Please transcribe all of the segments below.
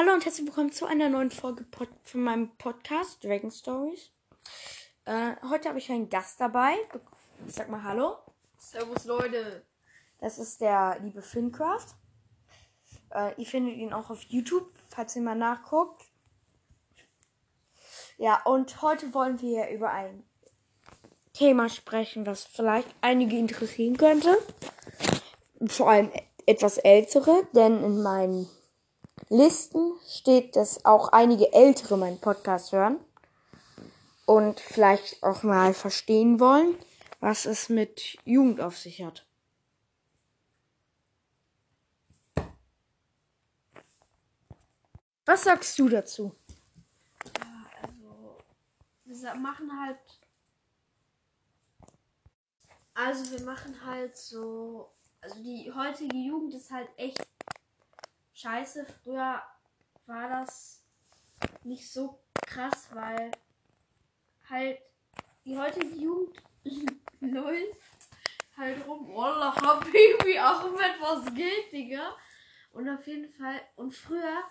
Hallo und herzlich willkommen zu einer neuen Folge Pod von meinem Podcast Dragon Stories. Äh, heute habe ich einen Gast dabei. Ich sag mal Hallo. Servus Leute. Das ist der liebe Fincraft. Äh, ihr findet ihn auch auf YouTube, falls ihr mal nachguckt. Ja, und heute wollen wir über ein Thema sprechen, was vielleicht einige interessieren könnte. Vor allem etwas ältere, denn in meinen Listen steht, dass auch einige Ältere meinen Podcast hören und vielleicht auch mal verstehen wollen, was es mit Jugend auf sich hat. Was sagst du dazu? Ja, also wir machen halt also wir machen halt so also die heutige Jugend ist halt echt scheiße. Früher war das nicht so krass, weil halt die heutige Jugend läuft halt rum. Wallah, Habibi, Ahmed, was geht, Digga? Und auf jeden Fall, und früher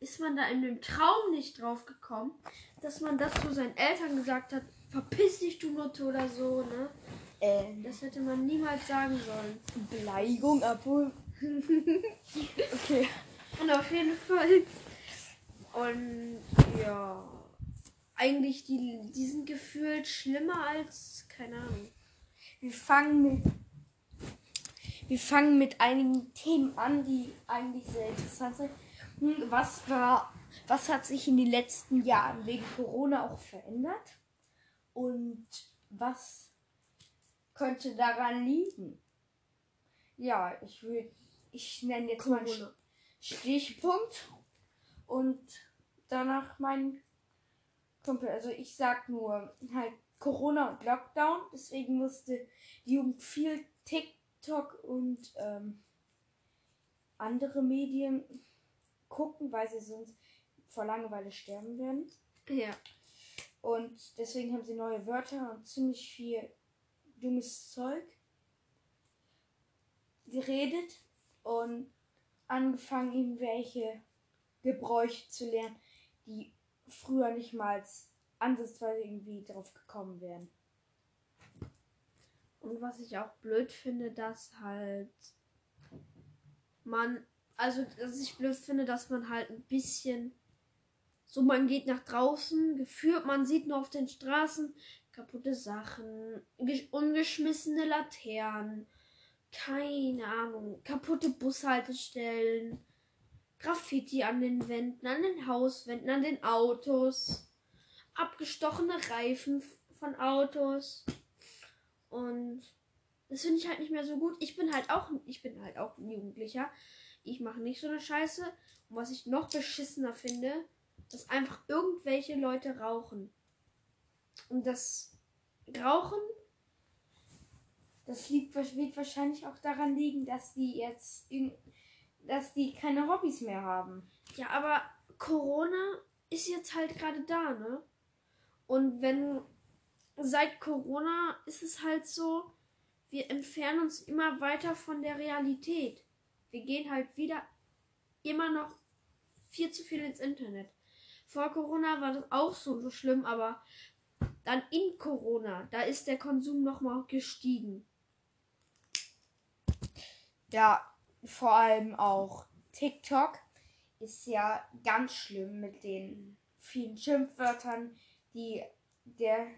ist man da in dem Traum nicht drauf gekommen, dass man das zu seinen Eltern gesagt hat, verpiss dich, du Nutte oder so, ne? Äh, Das hätte man niemals sagen sollen. Beleidigung abholen. okay. Und auf jeden Fall. Und ja. Eigentlich, die, die sind gefühlt schlimmer als, keine Ahnung. Wir fangen mit wir fangen mit einigen Themen an, die eigentlich sehr interessant sind. Hm, Was war, was hat sich in den letzten Jahren wegen Corona auch verändert? Und was könnte daran liegen? Ja, ich will, ich nenne jetzt mal Corona. Stichpunkt und danach mein Kumpel. Also ich sag nur halt Corona und Lockdown, deswegen musste die Jugend viel TikTok und ähm, andere Medien gucken, weil sie sonst vor Langeweile sterben werden. Ja. Und deswegen haben sie neue Wörter und ziemlich viel dummes Zeug geredet und angefangen, irgendwelche Gebräuche zu lernen, die früher nicht mal ansatzweise irgendwie drauf gekommen wären. Und was ich auch blöd finde, dass halt man, also dass ich blöd finde, dass man halt ein bisschen so, man geht nach draußen, geführt, man sieht nur auf den Straßen kaputte Sachen, gesch- ungeschmissene Laternen, keine Ahnung, kaputte Bushaltestellen, Graffiti an den Wänden, an den Hauswänden, an den Autos, abgestochene Reifen von Autos. Und das finde ich halt nicht mehr so gut. Ich bin halt auch, ich bin halt auch ein Jugendlicher. Ich mache nicht so eine Scheiße. Und was ich noch beschissener finde, dass einfach irgendwelche Leute rauchen. Und das Rauchen, Das liegt, wird wahrscheinlich auch daran liegen, dass die jetzt, dass die keine Hobbys mehr haben. ja, aber Corona ist jetzt halt gerade da, ne? Und wenn seit Corona ist es halt so, wir entfernen uns immer weiter von der Realität. Wir gehen halt wieder immer noch viel zu viel ins Internet. Vor Corona war das auch so, so schlimm, aber dann in Corona, da ist der Konsum nochmal gestiegen. Ja, vor allem auch TikTok ist ja ganz schlimm mit den vielen Schimpfwörtern, die der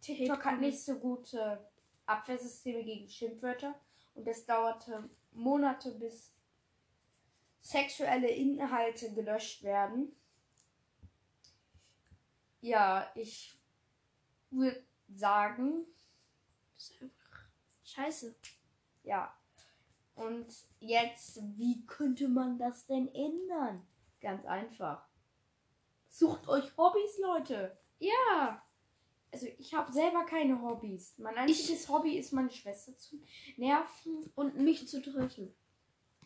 TikTok hat nicht so gute Abwehrsysteme gegen Schimpfwörter und es dauerte Monate, bis sexuelle Inhalte gelöscht werden. Ja, ich würde sagen, Das ist einfach scheiße. Ja. Und jetzt, wie könnte man das denn ändern? Ganz einfach. Sucht euch Hobbys, Leute. Ja, Also ich habe selber keine Hobbys. Mein einziges Hobby ist, meine Schwester zu nerven. und mich zu treffen.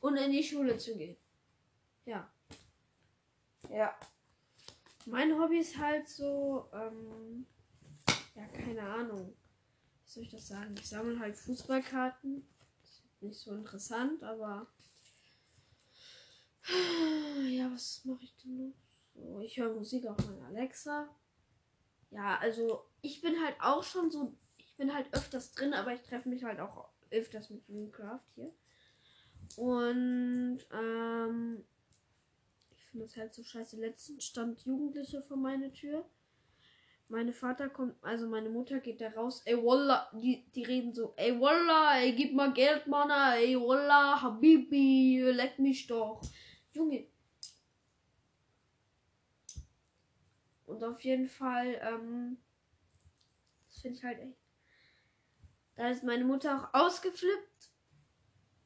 Und in die Schule zu gehen. Ja. Ja. Mein Hobby ist halt so, ähm, ja, keine Ahnung. Wie soll ich das sagen? Ich sammle halt Fußballkarten. Nicht so interessant, aber ja, Ja, was mache ich denn noch? So, ich höre Musik auf meiner Alexa. Ja, also ich bin halt auch schon so, ich bin halt öfters drin, aber ich treffe mich halt auch öfters mit Minecraft hier. Und ähm, ich finde das halt so scheiße. Letztens stand Jugendliche vor meiner Tür. Meine Vater kommt, also meine Mutter geht da raus. Ey, Wallah, die, die reden so, ey, Wallah, ey, gib mal Geld, Mann, ey, Wallah, Habibi, leck mich doch. Junge. Und auf jeden Fall, ähm, das finde ich halt echt. Da ist meine Mutter auch ausgeflippt.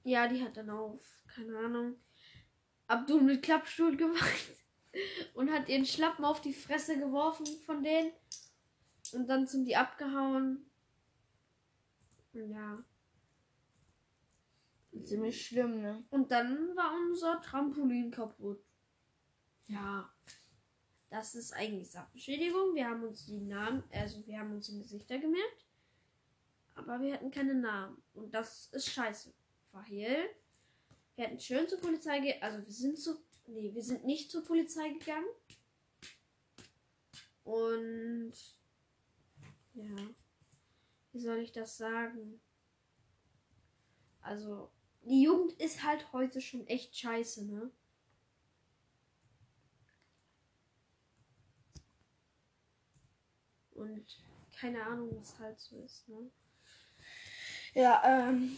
Ja, die hat dann auf, keine Ahnung, Abdul mit Klappstuhl gemacht und hat ihren Schlappen auf die Fresse geworfen von denen. Und dann sind die abgehauen. Und ja. Ziemlich schlimm, ne? Und dann war unser Trampolin kaputt. Ja. Das ist eigentlich Sachbeschädigung. Wir haben uns die Namen, also wir haben uns die Gesichter gemerkt. Aber wir hatten keine Namen. Und das ist scheiße. Weil wir hätten schön zur Polizei gehen. Also wir sind zu. Nee, wir sind nicht zur Polizei gegangen. Und ja. Wie soll ich das sagen? Also, die Jugend ist halt heute schon echt scheiße, ne? Und keine Ahnung, was halt so ist, ne? Ja, ähm,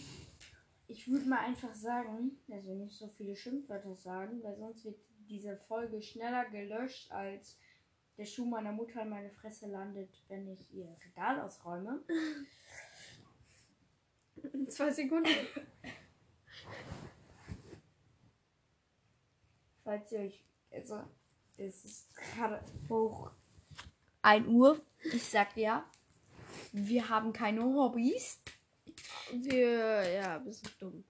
ich würde mal einfach sagen, also nicht so viele Schimpfwörter sagen, weil sonst wird diese Folge schneller gelöscht, als der Schuh meiner Mutter in meine Fresse landet, wenn ich ihr Regal ausräume. In zwei Sekunden. Falls ihr euch, also, es ist gerade hoch 1 Uhr. Ich sag ja, wir haben keine Hobbys. Wir, ja, wir sind dumm.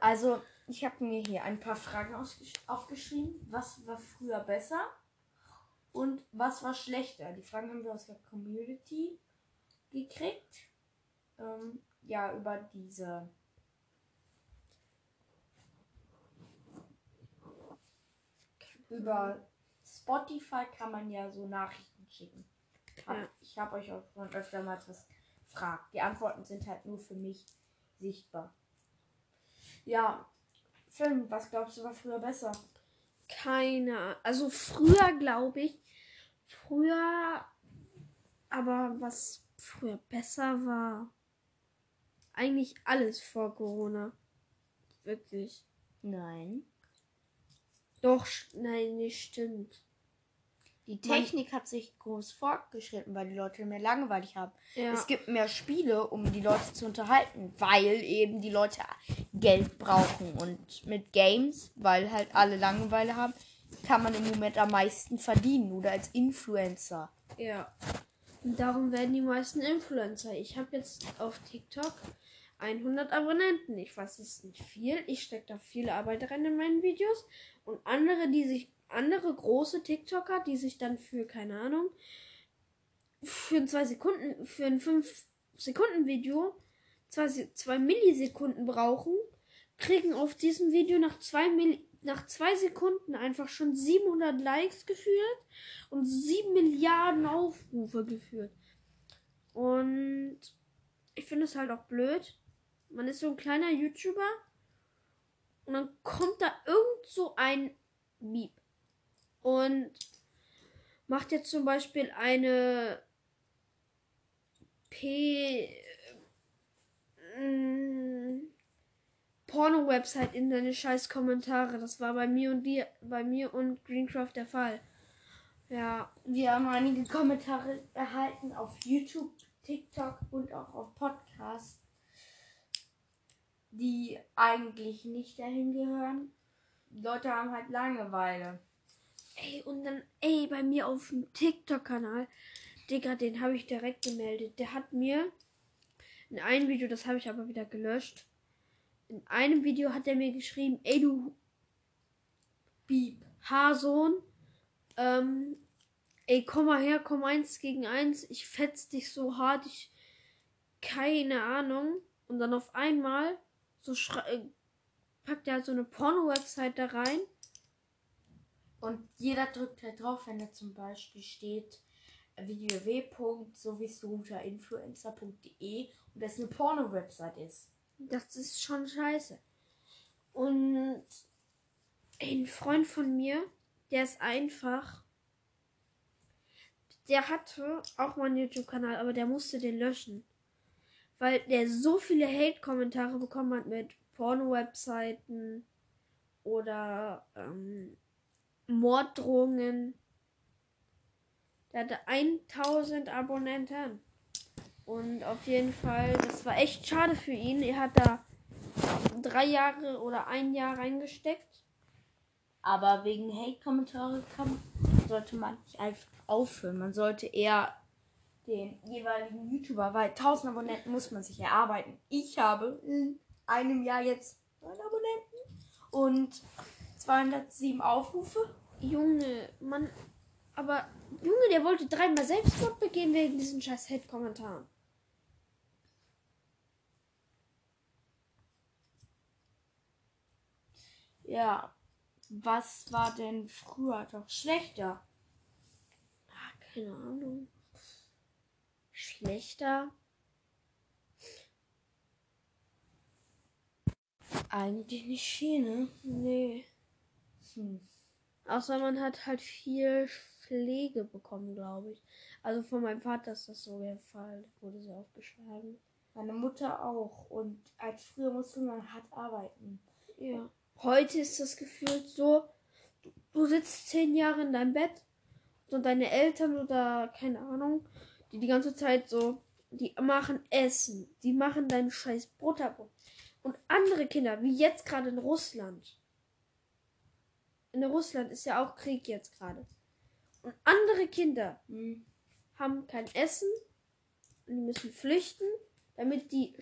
Also, ich habe mir hier ein paar Fragen aufgeschrieben. Was war früher besser? Und was war schlechter? Die Fragen haben wir aus der Community gekriegt. Ähm, ja, über diese. Über Spotify kann man ja so Nachrichten schicken. Hab, Ja. Ich habe euch auch schon öfter mal was gefragt. Die Antworten sind halt nur für mich sichtbar. Ja, Film, was glaubst du war früher besser? Keine Ahnung. Also früher, glaube ich. Früher. Aber was früher besser war. Eigentlich alles vor Corona. Wirklich. Nein. Doch, nein, nicht stimmt. Die Technik hat sich groß fortgeschritten, weil die Leute mehr langweilig haben. Ja. Es gibt mehr Spiele, um die Leute zu unterhalten, weil eben die Leute Geld brauchen. Und mit Games, weil halt alle Langeweile haben, kann man im Moment am meisten verdienen oder als Influencer. Ja. Und darum werden die meisten Influencer. Ich habe jetzt auf TikTok 100 Abonnenten. Ich weiß, es ist nicht viel. Ich stecke da viele Arbeit rein in meinen Videos. Und andere, die sich, andere große TikToker, die sich dann für, keine Ahnung, für ein 2 Sekunden, für ein 5 Sekunden Video 2, 2 Millisekunden brauchen, kriegen auf diesem Video nach 2 Milli nach zwei Sekunden einfach schon 700 Likes geführt und 7 Milliarden Aufrufe geführt. Und ich finde es halt auch blöd. Man ist so ein kleiner YouTuber und dann kommt da irgend so ein Miep und macht jetzt zum Beispiel eine P mm, Porno-Website in deine scheiß Kommentare. Das war bei mir und dir, bei mir und Greencraft der Fall. Ja, Wir haben einige Kommentare erhalten auf YouTube, TikTok und auch auf Podcast, die eigentlich nicht dahin gehören. Leute haben halt Langeweile. Ey, und dann, ey, bei mir auf dem TikTok-Kanal, Digga, den habe ich direkt gemeldet. Der hat mir in einem Video, das habe ich aber wieder gelöscht. In einem Video hat er mir geschrieben, ey, du Beep. Haarsohn, ähm, ey, komm mal her, komm eins gegen eins, ich fetz dich so hart, ich, keine Ahnung. Und dann auf einmal, so schrei, äh, packt er halt so eine Porno-Website da rein. Und jeder drückt halt drauf, wenn da zum Beispiel steht www.sowieso-influencer.de und das eine Porno-Website ist. Das ist schon scheiße. Und ein Freund von mir, der ist einfach. Der hatte auch mal einen YouTube-Kanal, aber der musste den löschen. Weil der so viele Hate-Kommentare bekommen hat mit Porno-Webseiten oder ähm, Morddrohungen. Der hatte 1000 Abonnenten. Und auf jeden Fall, das war echt schade für ihn. Er hat da drei Jahre oder ein Jahr reingesteckt. Aber wegen Hate-Kommentare sollte man nicht einfach aufhören. Man sollte eher den jeweiligen YouTuber, weil 1000 Abonnenten muss man sich erarbeiten. Ich habe in einem Jahr jetzt 9 Abonnenten und 207 Aufrufe. Junge, Mann. Aber, Junge, der wollte dreimal Selbstmord begehen wegen diesen scheiß Hate-Kommentaren. Ja, was war denn früher doch schlechter? Ah, keine Ahnung. Schlechter. Eigentlich nicht viel, ne? Nee. Hm. Außer man hat halt viel Pflege bekommen, glaube ich. Also von meinem Vater ist das so der Fall. Wurde sehr oft geschlagen. Meine Mutter auch. Und als früher musste man hart arbeiten. Ja. Heute ist das gefühlt so, du, du sitzt zehn Jahre in deinem Bett und deine Eltern oder keine Ahnung, die die ganze Zeit so, die machen Essen, die machen dein scheiß Butterbrot. Und andere Kinder, wie jetzt gerade in Russland. In Russland ist ja auch Krieg jetzt gerade. Und andere Kinder Hm. haben kein Essen und die müssen flüchten, damit die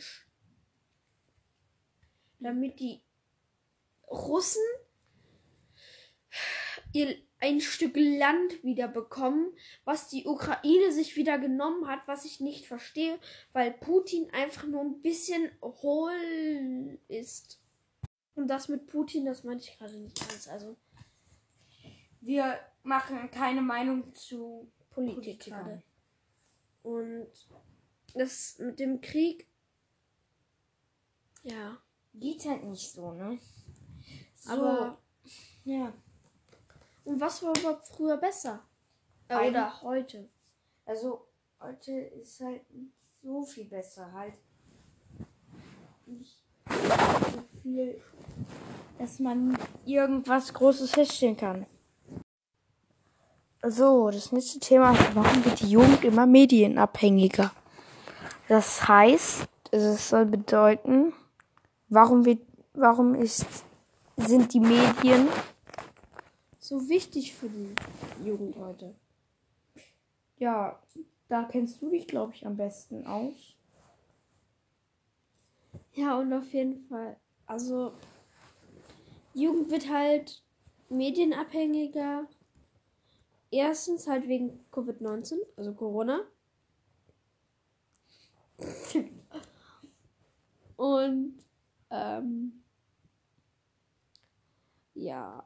damit die Russen ihr ein Stück Land wieder bekommen, was die Ukraine sich wieder genommen hat, was ich nicht verstehe, weil Putin einfach nur ein bisschen hohl ist. Und das mit Putin, das meinte ich gerade nicht ganz. Also Wir machen keine Meinung zu Politik Politikern. gerade. Und das mit dem Krieg, ja, Geht halt nicht so, ne? So, aber ja. und was war überhaupt früher besser? Äh, oder heute? Also, heute ist halt nicht so viel besser. Halt nicht so viel, dass man irgendwas Großes feststellen kann. So, das nächste Thema ist, warum wird die Jugend immer medienabhängiger? Das heißt, es soll bedeuten, warum wird, warum ist, sind die Medien So wichtig für die Jugend heute. Ja, da kennst du dich, glaube ich, am besten aus. Ja, und auf jeden Fall. Also, Jugend wird halt medienabhängiger. Erstens halt wegen Covid-19, also Corona. und, ähm, ja.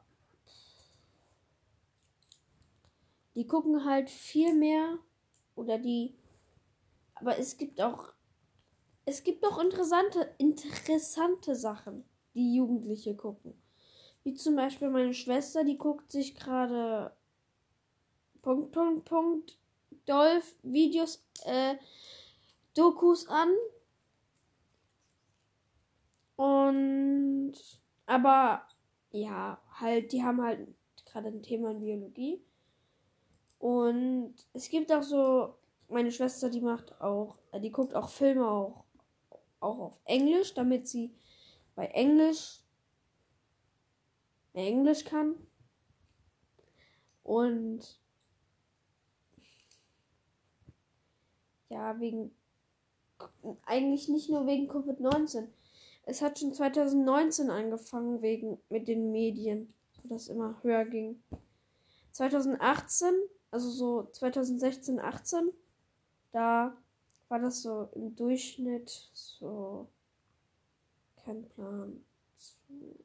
Die gucken halt viel mehr oder die. Aber es gibt auch es gibt auch interessante, interessante Sachen, die Jugendliche gucken. Wie zum Beispiel meine Schwester, die guckt sich gerade Punkt, Punkt, Punkt, Dolph Videos, äh, Dokus an. Und, aber, ja, halt, die haben halt gerade ein Thema in Biologie. Und es gibt auch so, meine Schwester, die macht auch, äh, die guckt auch Filme auch auch auf Englisch, damit sie bei Englisch Englisch kann. Und Ja, wegen. Eigentlich nicht nur wegen Covid-19. Es hat schon 2019 angefangen, wegen mit den Medien, wo das immer höher ging. 2018, also so 2016, 18, da war das so im Durchschnitt so. Kein Plan. So,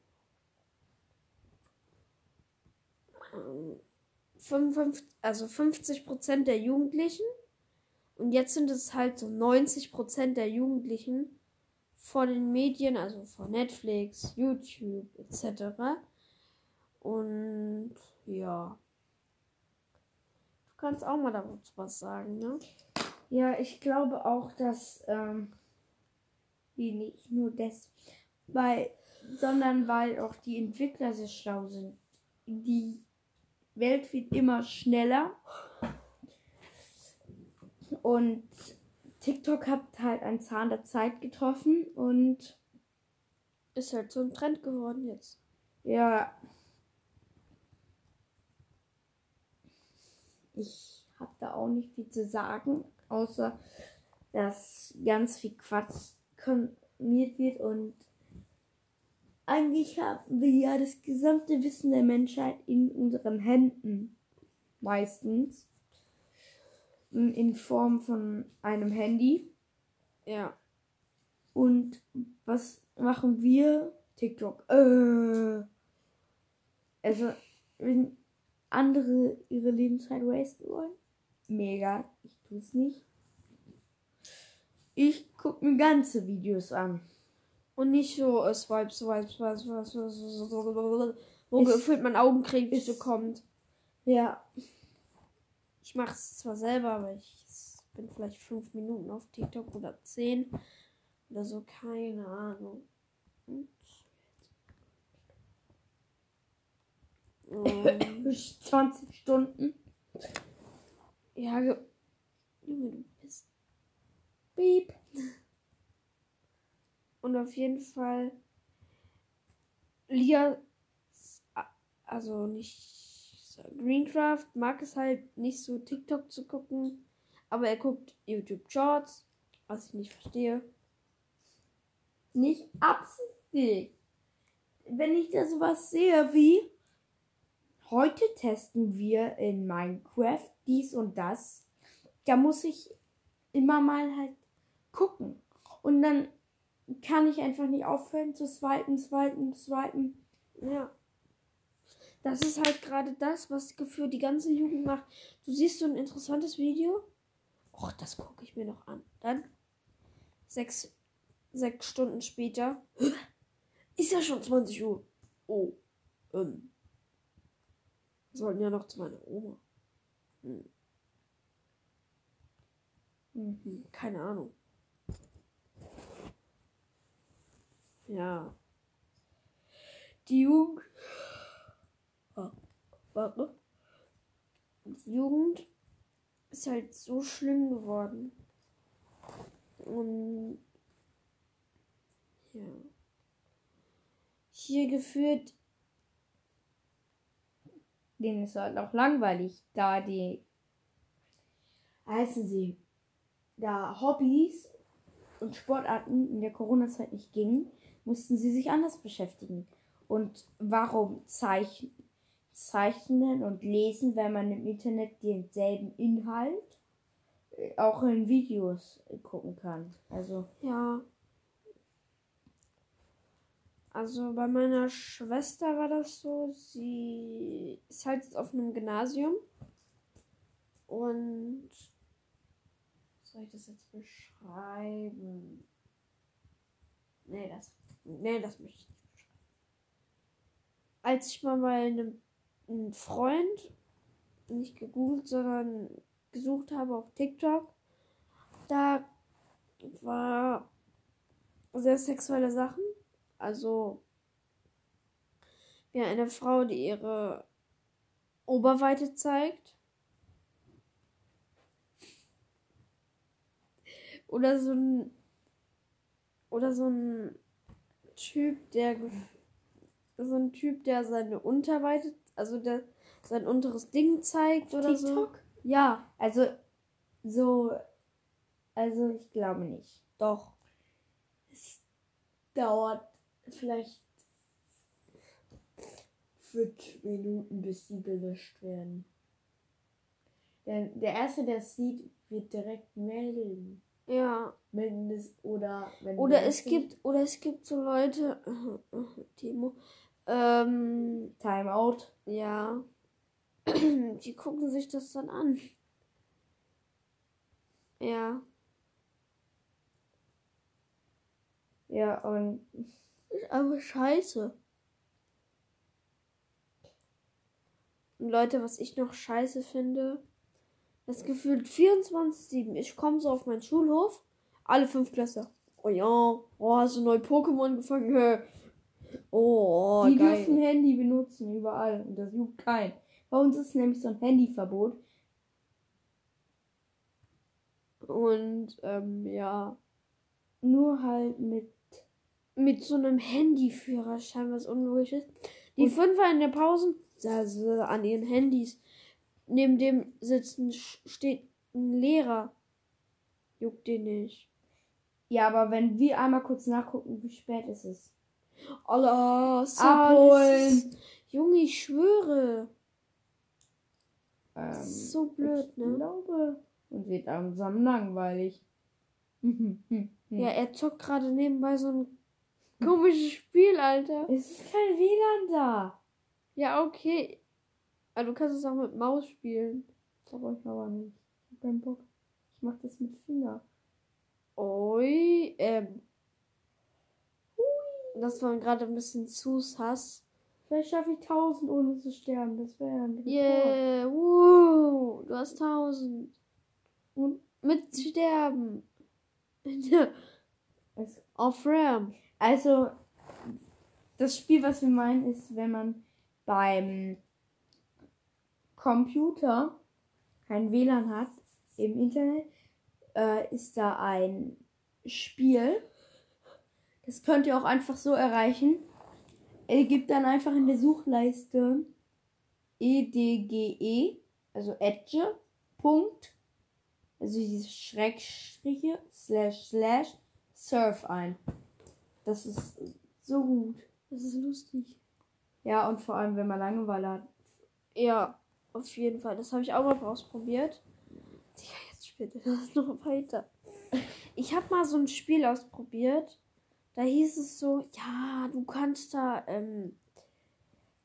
ähm, 55, also 50 Prozent der Jugendlichen und jetzt sind es halt so 90 Prozent der Jugendlichen vor den Medien, also vor Netflix, YouTube etc. Und ja. Du kannst auch mal dazu was sagen, ne? Ja, ich glaube auch, dass ähm, die nicht nur das, weil, sondern weil auch die Entwickler sehr schlau sind. Die Welt wird immer schneller und TikTok hat halt einen Zahn der Zeit getroffen und Ist halt so ein Trend geworden jetzt. ja, ich habe da auch nicht viel zu sagen, außer dass ganz viel Quatsch konsumiert wird und eigentlich haben wir ja das gesamte Wissen der Menschheit in unseren Händen. Meistens. In Form von einem Handy. Ja. Und was machen wir? TikTok. Äh. Also, wenn andere ihre Lebenszeit wasten wollen, mega. Ich tue es nicht. Ich gucke mir ganze Videos an. Und nicht so äh, swipe, swipe, swipe, swipe, swipe, swipe, wo Ist- gefühlt mein Augenkrebs ist- bekommt. Ja, Ich mache es zwar selber, aber ich bin vielleicht fünf Minuten auf TikTok oder zehn oder so, keine Ahnung. Und- Ähm, 20 Stunden. ja, ge Junge, du bist. Beep. Und auf jeden Fall. Lia, also nicht. Greencraft mag es halt nicht so TikTok zu gucken, aber er guckt YouTube Shorts, was ich nicht verstehe. Nicht absichtlich. Wenn ich da sowas sehe wie heute testen wir in Minecraft dies und das, da muss ich immer mal halt gucken. Und dann kann ich einfach nicht aufhören zu swipen, swipen, swipen. Ja. Das ist halt gerade das, was für die ganze Jugend macht. Du siehst so ein interessantes Video. Och, das gucke ich mir noch an. Dann sechs, sechs Stunden später. Ist ja schon 20 Uhr. Oh. Ähm. Wir sollten ja noch zu meiner Oma. Hm. Hm. Hm, keine Ahnung. Ja. Die Jugend. Ah, warte. Die Jugend ist halt so schlimm geworden. Und ja. Hier geführt, Denen ist halt auch langweilig, da die heißen sie, da Hobbys und Sportarten in der Corona-Zeit nicht gingen, mussten sie sich anders beschäftigen. Und warum zeichnen, zeichnen und lesen, wenn man im Internet denselben Inhalt äh, auch in Videos gucken kann? Also, ja. Also bei meiner Schwester war das so, sie ist halt jetzt auf einem Gymnasium und soll ich das jetzt beschreiben? Nee, das, nee, das möchte ich nicht beschreiben. Als ich mal bei einem, einem Freund nicht gegoogelt, sondern gesucht habe auf TikTok, da war sehr sexuelle Sachen. Also ja, eine Frau, die ihre Oberweite zeigt. Oder so ein oder so ein Typ, der so ein Typ, der seine Unterweite, also der sein unteres Ding zeigt oder so. TikTok? Ja, Also, so, also ich glaube nicht. doch. Es dauert vielleicht fünf Minuten, bis sie gelöscht werden. Denn der Erste, der es sieht, wird direkt melden. Ja. Melden das oder wenn Oder es gibt, oder es gibt so Leute, Timo, ähm, Timeout. ja, Die gucken sich das dann an. Ja. Ja, und Ist aber scheiße. Und Leute, was ich noch scheiße finde, das gefühlt 24-7. Ich komme so auf meinen Schulhof, alle fünf Klasse. Oh ja, oh, hast du neu Pokémon gefangen? Oh, die geil. dürfen Handy benutzen, überall. Und das juckt keinen. Bei uns ist nämlich so ein Handyverbot. Und ähm, ja, Nur halt mit. mit so einem Handyführerschein, was unlogisch ist. Die Und- Fünfer in der Pause saßen an ihren Handys. Neben dem sitzen steht ein Lehrer. Juckt den nicht. Ja, aber wenn wir einmal kurz nachgucken, wie spät es ist. Allah, Abholen. Junge, ich schwöre. Ähm, Das ist so blöd, ich ne? glaube. Und wird langsam langweilig. Ja, er zockt gerade nebenbei so ein komisches Spiel, Alter. Es ist kein WLAN da. Ja, okay. Aber du kannst es auch mit Maus spielen. Brauche ich aber nicht. Ich hab keinen Bock. Ich mach das mit Finger. Ui, ähm. Das war gerade ein bisschen zu sass. Vielleicht schaffe ich 1000 ohne zu sterben. Das wäre ein Rekord. Yeah, wow, du hast 1000. Und Mit Sterben. es Auf RAM. Also, das Spiel, was wir meinen, ist, wenn man beim Computer kein WLAN hat im Internet, äh, ist da ein Spiel. Das könnt ihr auch einfach so erreichen. Ihr gebt dann einfach in der Suchleiste edge, also edge, Punkt, also diese Schrägstriche, slash, slash, surf ein. Das ist so gut. Das ist lustig. Ja, und vor allem, wenn man Langeweile hat. Ja, auf jeden Fall. Das habe ich auch mal ausprobiert. Digga, jetzt spielt das noch weiter. Ich habe mal so ein Spiel ausprobiert. Da hieß es so, ja, du kannst da ähm,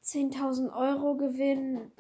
10.000 Euro gewinnen